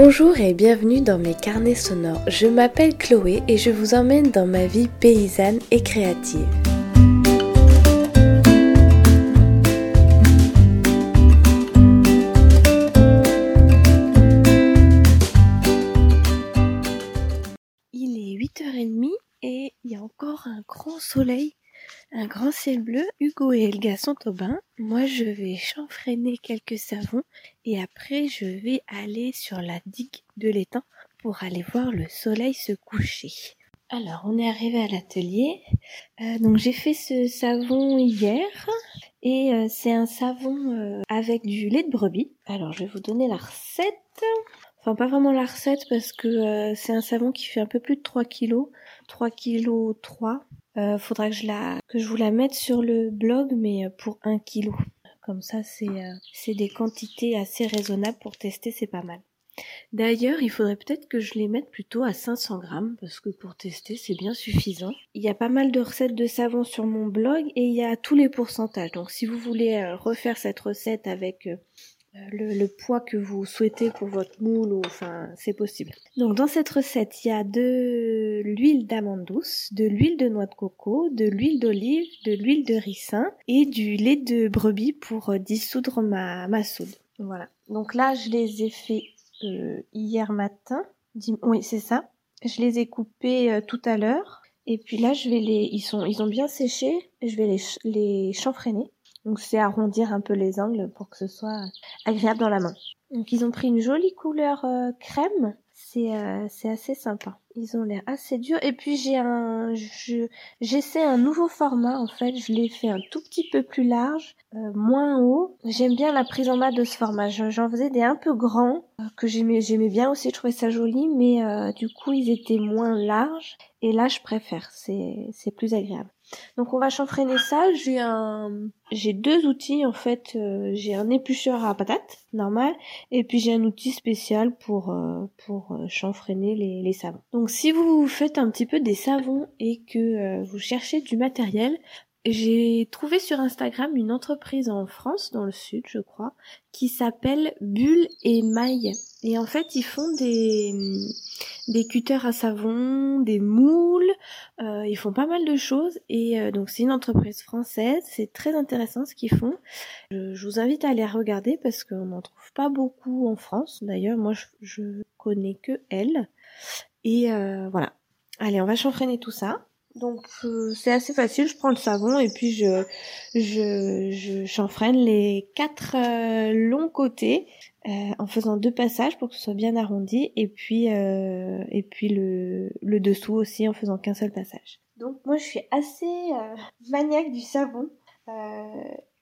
Bonjour et bienvenue dans mes carnets sonores. Je m'appelle Chloé et je vous emmène dans ma vie paysanne et créative. Il est 8h30 et il y a encore un grand soleil un grand ciel bleu, Hugo et Elga sont au bain. Moi, je vais chanfreiner quelques savons et après, je vais aller sur la digue de l'étang pour aller voir le soleil se coucher. Alors, on est arrivé à l'atelier. Euh, donc, j'ai fait ce savon hier et euh, c'est un savon euh, avec du lait de brebis. Alors, je vais vous donner la recette. Enfin, pas vraiment la recette parce que c'est un savon qui fait un peu plus de 3 kilos. 3 kilos 3 euh, faudra que je la vous la mette sur le blog, mais euh, pour un kilo. Comme ça, c'est euh, c'est des quantités assez raisonnables pour tester, c'est pas mal. D'ailleurs, il faudrait peut-être que je les mette plutôt à 500 grammes parce que pour tester, c'est bien suffisant. Il y a pas mal de recettes de savon sur mon blog et il y a tous les pourcentages. Donc, si vous voulez refaire cette recette avec le, poids que vous souhaitez pour votre moule, ou, enfin, c'est possible. Donc, dans cette recette, il y a de l'huile d'amande douce, de l'huile de noix de coco, de l'huile d'olive, de l'huile de ricin et du lait de brebis pour euh, dissoudre ma, ma soude. Voilà. Donc là, je les ai fait euh, hier matin. Oui, c'est ça. Je les ai coupés euh, tout à l'heure. Et puis là, je vais les, ils sont, ils ont bien séché. Je vais les, les chanfreiner. Donc c'est arrondir un peu les angles pour que ce soit agréable dans la main. Donc ils ont pris une jolie couleur euh, crème. C'est euh, assez sympa. Ils ont l'air assez durs. Et puis j'ai un j'essaie un nouveau format en fait. Je l'ai fait un tout petit peu plus large, euh, moins haut. J'aime bien la prise en main de ce format. J'en faisais des un peu grands que j'aimais j'aimais bien aussi. Je trouvais ça joli, mais du coup ils étaient moins larges. Et là je préfère. C'est c'est plus agréable. Donc on va chanfreiner ça. J'ai un, j'ai deux outils en fait. Euh, j'ai un éplucheur à patates normal et puis j'ai un outil spécial pour euh, pour euh, chanfreiner les, les savons. Donc si vous faites un petit peu des savons et que vous cherchez du matériel, j'ai trouvé sur Instagram une entreprise en France, dans le sud, je crois, qui s'appelle Bulle et Maille. Et en fait, ils font des, des cutters à savon, des moules, euh, ils font pas mal de choses. Et euh, donc, c'est une entreprise française, c'est très intéressant ce qu'ils font. Je, vous invite à aller regarder parce qu'on n'en trouve pas beaucoup en France. D'ailleurs, moi, je, je connais que elle. Et euh, voilà. Allez, on va chanfreiner tout ça. Donc euh, c'est assez facile, je prends le savon et puis je je, je chanfreine les quatre euh, longs côtés euh, en faisant deux passages pour que ce soit bien arrondi et puis et puis le le dessous aussi en faisant qu'un seul passage. Donc moi je suis assez maniaque du savon.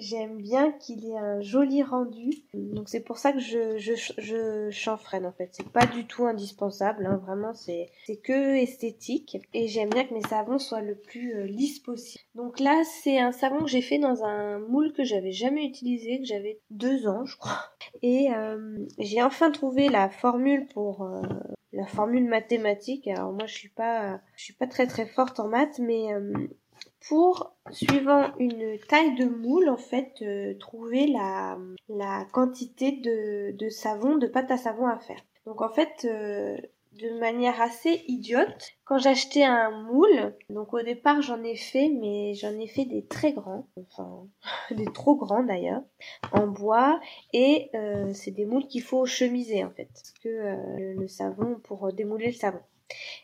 J'aime bien qu'il ait un joli rendu. Donc c'est pour ça que je, je, je chanfreine en fait. C'est pas du tout indispensable. Hein. Vraiment c'est que esthétique. Et j'aime bien que mes savons soient le plus euh, lisse possible. Donc là c'est un savon que j'ai fait dans un moule que j'avais jamais utilisé. Que j'avais deux ans je crois. Et euh, j'ai enfin trouvé la formule pour... Euh, la formule mathématique. Alors moi je suis pas je suis pas très très forte en maths mais pour, suivant une taille de moule, en fait, euh, trouver la, quantité de, de, savon, de pâte à savon à faire. Donc en fait, euh, de manière assez idiote, quand j'achetais un moule, donc au départ j'en ai fait, mais j'en ai fait des très grands, enfin des trop grands d'ailleurs, en bois, et euh, c'est des moules qu'il faut chemiser en fait, parce que le savon pour démouler le savon.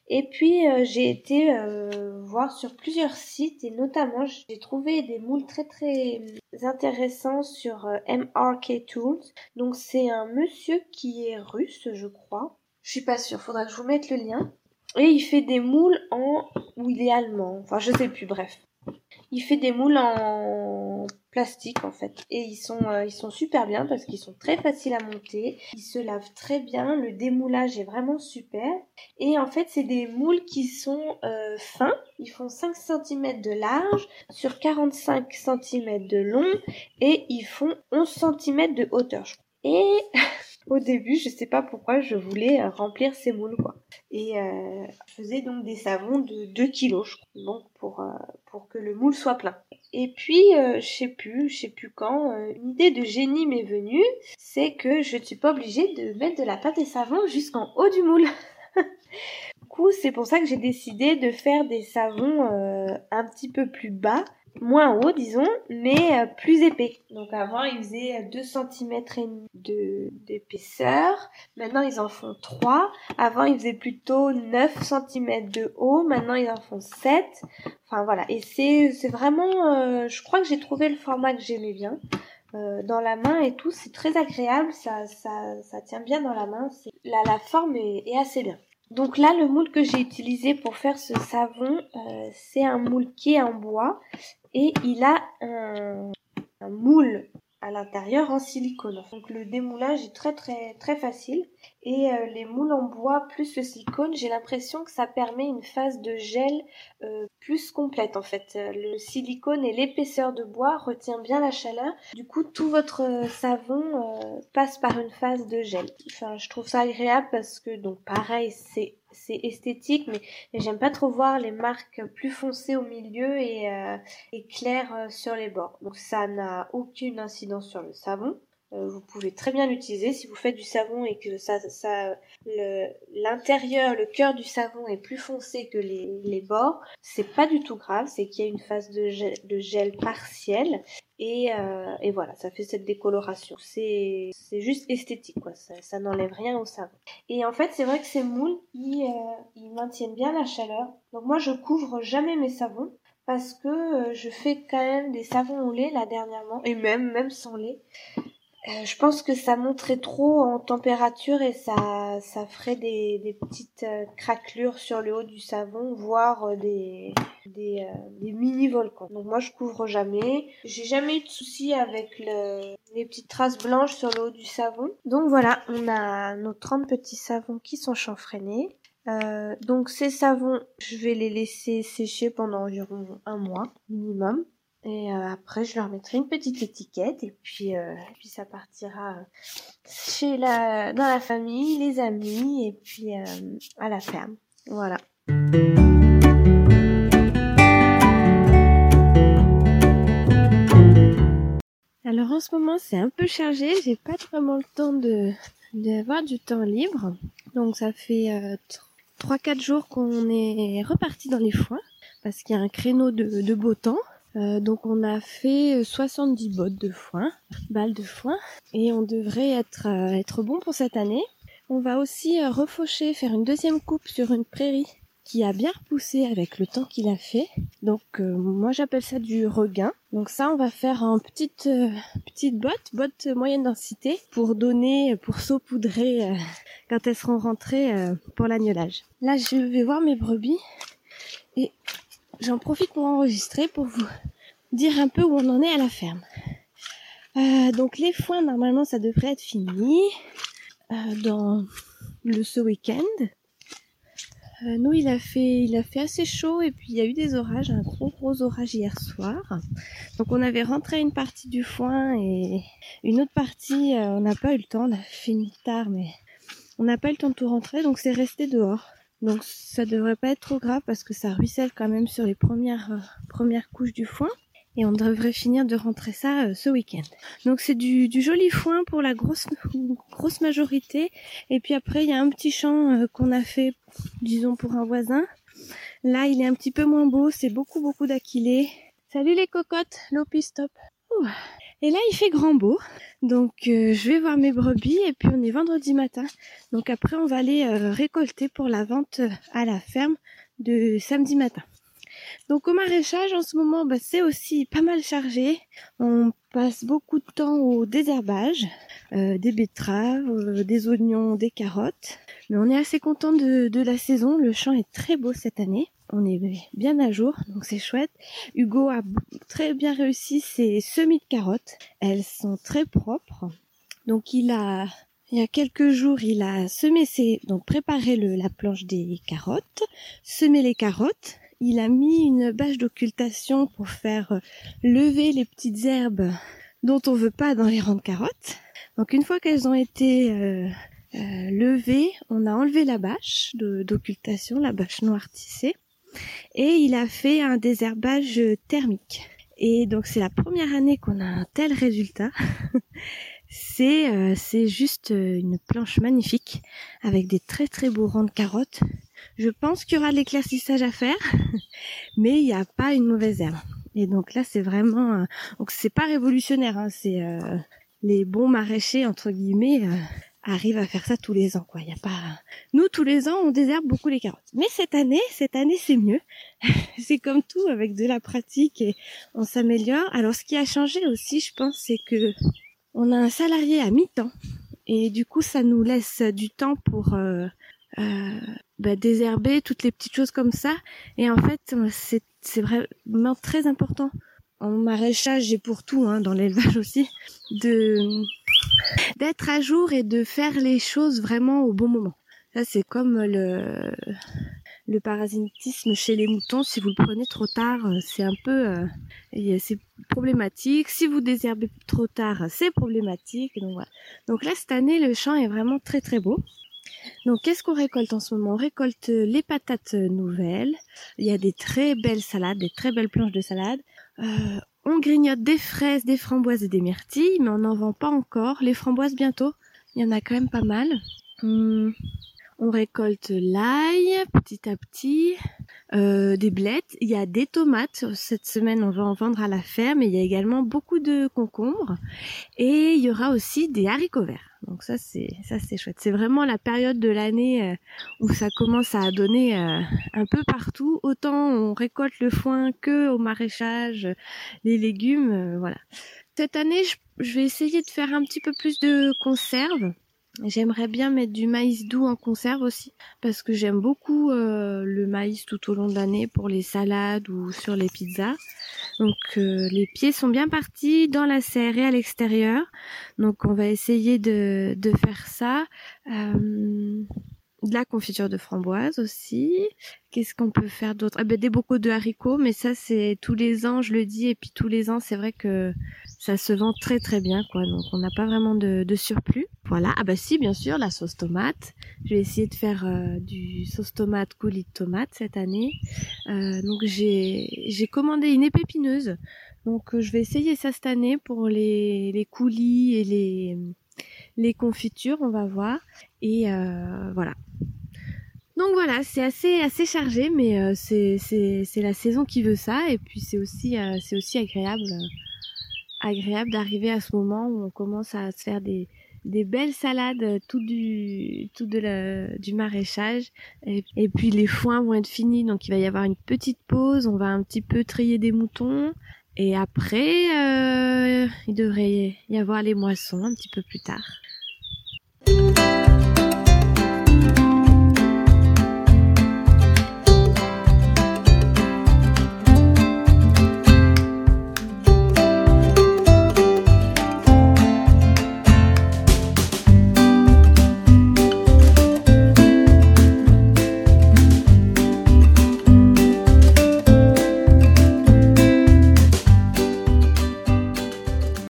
Et puis euh, j'ai été euh, voir sur plusieurs sites et notamment j'ai trouvé des moules très très intéressants sur euh, MRK Tools. Donc c'est un monsieur qui est russe je crois. Je suis pas sûre, faudra que je vous mette le lien. Et il fait des moules en ou il est allemand, enfin je sais plus, bref. Il fait des moules en plastique en fait. Et ils sont euh, ils sont super bien parce qu'ils sont très faciles à monter, ils se lavent très bien, le démoulage est vraiment super. Et en fait c'est des moules qui sont euh, fins, ils font 5 cm de large sur 45 cm de long et ils font 11 cm de hauteur. Et au début, je sais pas pourquoi je voulais euh, remplir ces moules quoi. Et euh, je faisais donc des savons de 2 kilos, je crois, donc pour, euh, pour que le moule soit plein. Et puis, euh, je sais plus, je sais plus quand, euh, une idée de génie m'est venue, c'est que je ne suis pas obligée de mettre de la pâte et savon jusqu'en haut du moule. du coup, c'est pour ça que j'ai décidé de faire des savons un petit peu plus bas moins haut disons, mais euh, plus épais. Donc avant ils faisaient 2 cm et de d'épaisseur, maintenant ils en font 3. Avant ils faisaient plutôt 9 cm de haut, maintenant ils en font 7. Enfin voilà, et c'est c'est vraiment euh, je crois que j'ai trouvé le format que j'aimais bien. Euh, dans la main et tout, c'est très agréable, ça, ça, ça tient bien dans la main, la, la forme est, est assez bien. Donc là, le moule que j'ai utilisé pour faire ce savon, euh, c'est un moule qui est en bois et il a un, moule à l'intérieur en silicone. Donc le démoulage est très très très facile et euh, les moules en bois plus le silicone, j'ai l'impression que ça permet une phase de gel euh, plus complète en fait. Le silicone et l'épaisseur de bois retient bien la chaleur. Du coup, tout votre savon passe par une phase de gel. Enfin, je trouve ça agréable parce que donc pareil, c'est c'est esthétique, mais, j'aime pas trop voir les marques plus foncées au milieu et, euh, claires euh, sur les bords. Donc ça n'a aucune incidence sur le savon. Euh, vous pouvez très bien l'utiliser si vous faites du savon et que ça, ça l'intérieur, le, cœur du savon est plus foncé que les, les bords. C'est pas du tout grave, c'est qu'il y a une phase de gel, partiel et, euh, et, voilà, ça fait cette décoloration. C'est juste esthétique, quoi. Ça, ça n'enlève rien au savon. Et en fait, c'est vrai que ces moules, ils, euh, ils maintiennent bien la chaleur. Donc moi, je couvre jamais mes savons parce que euh, je fais quand même des savons au lait là dernièrement et même même sans lait euh, je pense que ça monterait trop en température et ça, ça ferait des, des petites euh, craquelures sur le haut du savon, voire euh, des, des, des mini volcans. Donc moi je couvre jamais. J'ai jamais eu de soucis avec le, les petites traces blanches sur le haut du savon. Donc voilà, on a nos 30 petits savons qui sont chanfreinés. Donc ces savons, je vais les laisser sécher pendant environ un mois minimum. Et euh, après, je leur mettrai une petite étiquette et puis, euh, puis ça partira chez la, dans la famille, les amis et puis euh, à la ferme. Voilà. Alors en ce moment, c'est un peu chargé. J'ai pas vraiment le temps de d'avoir du temps libre. Donc ça fait euh, 3-4 jours qu'on est reparti dans les foins parce qu'il y a un créneau de beau temps. Euh, donc on a fait 70 bottes de foin, balles de foin, et on devrait être, euh, être bon pour cette année. On va aussi euh, refaucher, faire une deuxième coupe sur une prairie qui a bien repoussé avec le temps qu'il a fait. Donc moi j'appelle ça du regain. Donc ça on va faire en petite petite botte, botte moyenne densité pour donner, pour saupoudrer quand elles seront rentrées pour l'agnolage. Là je vais voir mes brebis et j'en profite pour enregistrer pour vous dire un peu où on en est à la ferme. Euh, donc les foins, normalement, ça devrait être fini euh, dans le ce week-end. Euh, nous, il a fait, il a fait assez chaud et puis il y a eu des orages, un gros gros orage hier soir. Donc on avait rentré une partie du foin et une autre partie, on n'a pas eu le temps, on a fini tard, mais on n'a pas eu le temps de tout rentrer, donc c'est resté dehors. Donc ça devrait pas être trop grave parce que ça ruisselle quand même sur les premières euh, premières couches du foin et on devrait finir de rentrer ça euh, ce week-end. Donc c'est du, joli foin pour la grosse majorité et puis après il y a un petit champ euh, qu'on a fait disons pour un voisin. Là il est un petit peu moins beau, c'est beaucoup beaucoup d'aquilés. Salut les cocottes, l'opistop. Et là, il fait grand beau. Donc, euh, je vais voir mes brebis et puis on est vendredi matin. Donc après, on va aller euh, récolter pour la vente euh, à la ferme de samedi matin. Donc au maraîchage, en ce moment, bah, c'est aussi pas mal chargé. On passe beaucoup de temps au désherbage, des betteraves, des oignons, des carottes. Mais on est assez content de, de la saison. Le champ est très beau cette année on est bien à jour, donc c'est chouette. Hugo a très bien réussi ses semis de carottes. Elles sont très propres. Donc il a, il y a quelques jours, il a semé ses, donc préparé le, la planche des carottes, semé les carottes. Il a mis une bâche d'occultation pour faire lever les petites herbes dont on veut pas dans les rangs de carottes. Donc une fois qu'elles ont été euh, euh, levées, on a enlevé la bâche d'occultation, la bâche noire tissée et il a fait un désherbage thermique. Et donc c'est la première année qu'on a un tel résultat. c'est euh, c'est juste euh, une planche magnifique avec des très très beaux rangs de carottes. Je pense qu'il y aura de l'éclaircissage à faire, mais il n'y a pas une mauvaise herbe. Et donc là c'est vraiment donc c'est pas révolutionnaire, hein, c'est les bons maraîchers entre guillemets arrive à faire ça tous les ans, quoi. Il y a pas, nous tous les ans on désherbe beaucoup les carottes. Mais cette année, cette année c'est mieux. c'est comme tout avec de la pratique et on s'améliore. Alors ce qui a changé aussi, je pense, c'est que on a un salarié à mi-temps et du coup ça nous laisse du temps pour euh, euh, bah, désherber toutes les petites choses comme ça. Et en fait, c'est c'est vraiment très important en maraîchage et pour tout, hein, dans l'élevage aussi, de d'être à jour et de faire les choses vraiment au bon moment. Ça, c'est comme le, parasitisme chez les moutons. Si vous le prenez trop tard, euh, c'est un peu, euh, problématique. Si vous désherbez trop tard, c'est problématique. Donc là, cette année, le champ est vraiment très très beau. Donc, qu'est-ce qu'on récolte en ce moment? On récolte les patates nouvelles. Il y a des très belles salades, des très belles planches de salade. Euh, on grignote des fraises, des framboises et des myrtilles, mais on n'en vend pas encore. Les framboises bientôt, il y en a quand même pas mal. Hum, on récolte l'ail petit à petit, euh, des blettes. Il y a des tomates. Cette semaine, on va en vendre à la ferme. Et il y a également beaucoup de concombres. Et il y aura aussi des haricots verts. Donc ça c'est ça c'est chouette. C'est vraiment la période de l'année euh, où ça commence à donner euh, un peu partout. Autant on récolte le foin que au maraîchage, les légumes, euh, voilà. Cette année, je, vais essayer de faire un petit peu plus de conserve. J'aimerais bien mettre du maïs doux en conserve aussi parce que j'aime beaucoup le maïs tout au long de l'année pour les salades ou sur les pizzas. Donc euh, les pieds sont bien partis dans la serre et à l'extérieur. Donc on va essayer de, de faire ça. Euh, de la confiture de framboise aussi. Qu'est-ce qu'on peut faire d'autre? Ah ben, Des bocaux de haricots, mais ça c'est tous les ans, je le dis, et puis tous les ans c'est vrai que ça se vend très très bien, quoi. Donc on n'a pas vraiment de, de, surplus. Voilà. Ah bah si, bien sûr, la sauce tomate. Je vais essayer de faire euh, du sauce tomate coulis de tomate cette année. Euh, donc j'ai commandé une épineuse. Donc euh, je vais essayer ça cette année pour les les coulis et les les confitures, on va voir. Et voilà. Donc voilà, c'est assez assez chargé, mais c'est la saison qui veut ça, et puis c'est aussi aussi agréable agréable d'arriver à ce moment où on commence à se faire des des belles salades tout du tout de du maraîchage. Et, et, puis les foins vont être finis. Donc il va y avoir une petite pause. On va un petit peu trier des moutons. Et après, euh, il devrait y avoir les moissons un petit peu plus tard.